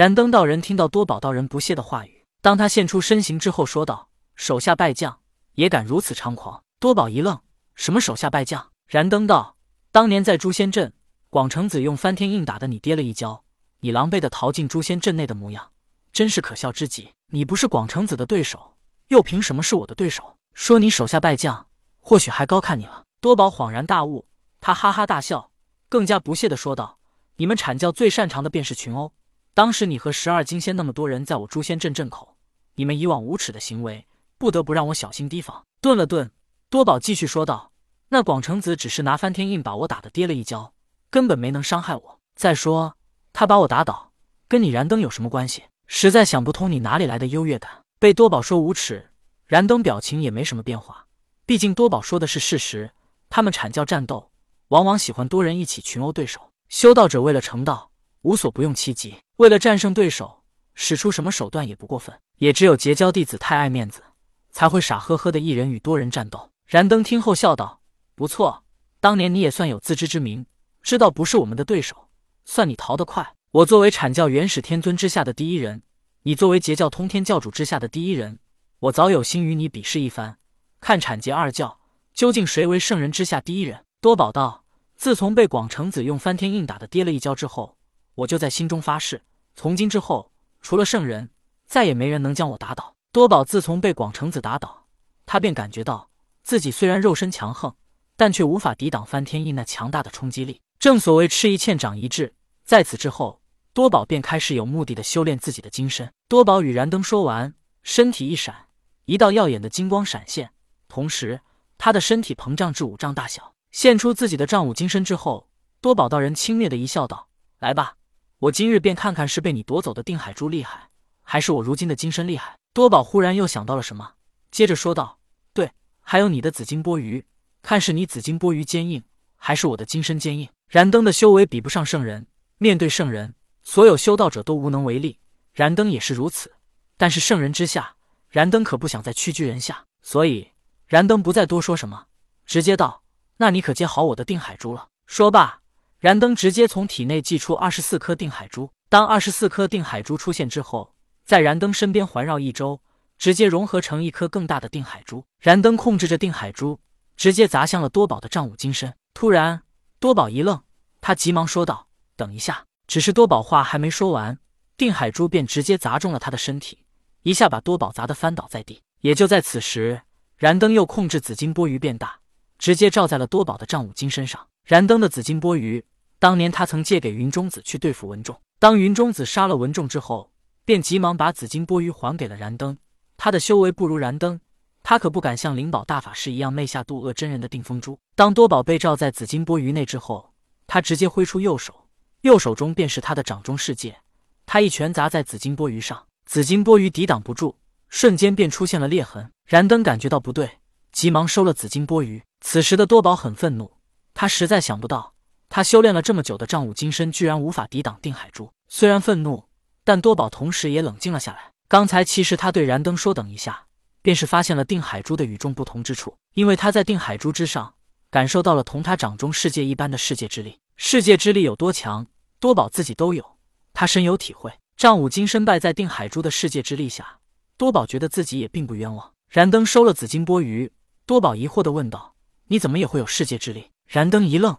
燃灯道人听到多宝道人不屑的话语，当他现出身形之后，说道：“手下败将，也敢如此猖狂？”多宝一愣：“什么手下败将？”燃灯道：“当年在诛仙阵，广成子用翻天印打的你跌了一跤，你狼狈的逃进诛仙阵内的模样，真是可笑之极。你不是广成子的对手，又凭什么是我的对手？说你手下败将，或许还高看你了。”多宝恍然大悟，他哈哈大笑，更加不屑的说道：“你们阐教最擅长的便是群殴。当时你和十二金仙那么多人在我诛仙阵阵口，你们以往无耻的行为，不得不让我小心提防。”顿了顿，多宝继续说道。那广成子只是拿翻天印把我打得跌了一跤，根本没能伤害我。再说他把我打倒，跟你燃灯有什么关系？实在想不通你哪里来的优越感。被多宝说无耻，燃灯表情也没什么变化。毕竟多宝说的是事实，他们阐教战斗往往喜欢多人一起群殴对手。修道者为了成道，无所不用其极。为了战胜对手，使出什么手段也不过分。也只有结交弟子太爱面子，才会傻呵呵的一人与多人战斗。燃灯听后笑道。不错，当年你也算有自知之明，知道不是我们的对手，算你逃得快。我作为阐教元始天尊之下的第一人，你作为截教通天教主之下的第一人，我早有心与你比试一番，看阐截二教究竟谁为圣人之下第一人。多宝道：自从被广成子用翻天印打的跌了一跤之后，我就在心中发誓，从今之后，除了圣人，再也没人能将我打倒。多宝自从被广成子打倒，他便感觉到自己虽然肉身强横。但却无法抵挡翻天印那强大的冲击力。正所谓吃一堑长一智，在此之后，多宝便开始有目的的修炼自己的金身。多宝与燃灯说完，身体一闪，一道耀眼的金光闪现，同时他的身体膨胀至五丈大小，现出自己的丈五金身之后，多宝道人轻蔑的一笑，道：“来吧，我今日便看看是被你夺走的定海珠厉害，还是我如今的金身厉害。”多宝忽然又想到了什么，接着说道：“对，还有你的紫金钵盂。”看是你紫金钵盂坚硬，还是我的金身坚硬？燃灯的修为比不上圣人，面对圣人，所有修道者都无能为力。燃灯也是如此。但是圣人之下，燃灯可不想再屈居人下，所以燃灯不再多说什么，直接道：“那你可接好我的定海珠了。”说罢，燃灯直接从体内祭出二十四颗定海珠。当二十四颗定海珠出现之后，在燃灯身边环绕一周，直接融合成一颗更大的定海珠。燃灯控制着定海珠。直接砸向了多宝的丈五金身。突然，多宝一愣，他急忙说道：“等一下！”只是多宝话还没说完，定海珠便直接砸中了他的身体，一下把多宝砸得翻倒在地。也就在此时，燃灯又控制紫金钵盂变大，直接照在了多宝的丈五金身上。燃灯的紫金钵盂，当年他曾借给云中子去对付文仲。当云中子杀了文仲之后，便急忙把紫金钵盂还给了燃灯。他的修为不如燃灯。他可不敢像灵宝大法师一样昧下渡恶真人的定风珠。当多宝被罩在紫金钵盂内之后，他直接挥出右手，右手中便是他的掌中世界。他一拳砸在紫金钵盂上，紫金钵盂抵挡不住，瞬间便出现了裂痕。燃灯感觉到不对，急忙收了紫金钵盂。此时的多宝很愤怒，他实在想不到，他修炼了这么久的丈五金身居然无法抵挡定海珠。虽然愤怒，但多宝同时也冷静了下来。刚才其实他对燃灯说：“等一下。”便是发现了定海珠的与众不同之处，因为他在定海珠之上感受到了同他掌中世界一般的世界之力。世界之力有多强，多宝自己都有，他深有体会。丈五金身败在定海珠的世界之力下，多宝觉得自己也并不冤枉。燃灯收了紫金钵盂，多宝疑惑的问道：“你怎么也会有世界之力？”燃灯一愣，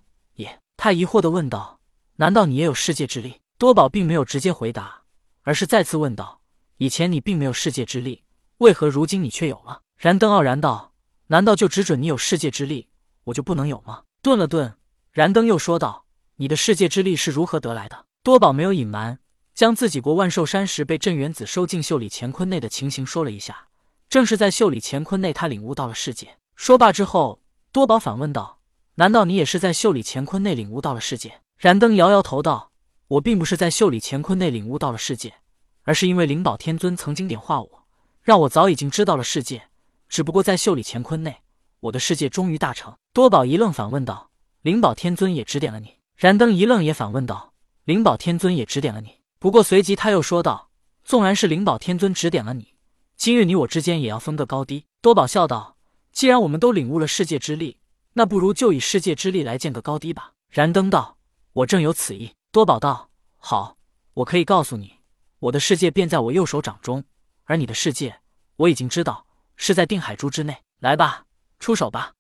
他疑惑的问道：“难道你也有世界之力？”多宝并没有直接回答，而是再次问道：“以前你并没有世界之力。”为何如今你却有了？燃灯傲然道：“难道就只准你有世界之力，我就不能有吗？”顿了顿，燃灯又说道：“你的世界之力是如何得来的？”多宝没有隐瞒，将自己过万寿山时被镇元子收进袖里乾坤内的情形说了一下。正是在袖里乾坤内，他领悟到了世界。说罢之后，多宝反问道：“难道你也是在袖里乾坤内领悟到了世界？”燃灯摇摇头道：“我并不是在袖里乾坤内领悟到了世界，而是因为灵宝天尊曾经点化我。”让我早已经知道了世界，只不过在袖里乾坤内，我的世界终于大成。多宝一愣，反问道：“灵宝天尊也指点了你？”燃灯一愣，也反问道：“灵宝天尊也指点了你？”不过随即他又说道：“纵然是灵宝天尊指点了你，今日你我之间也要分个高低。”多宝笑道：“既然我们都领悟了世界之力，那不如就以世界之力来见个高低吧。”燃灯道：“我正有此意。”多宝道：“好，我可以告诉你，我的世界便在我右手掌中，而你的世界，我已经知道是在定海珠之内。来吧，出手吧。”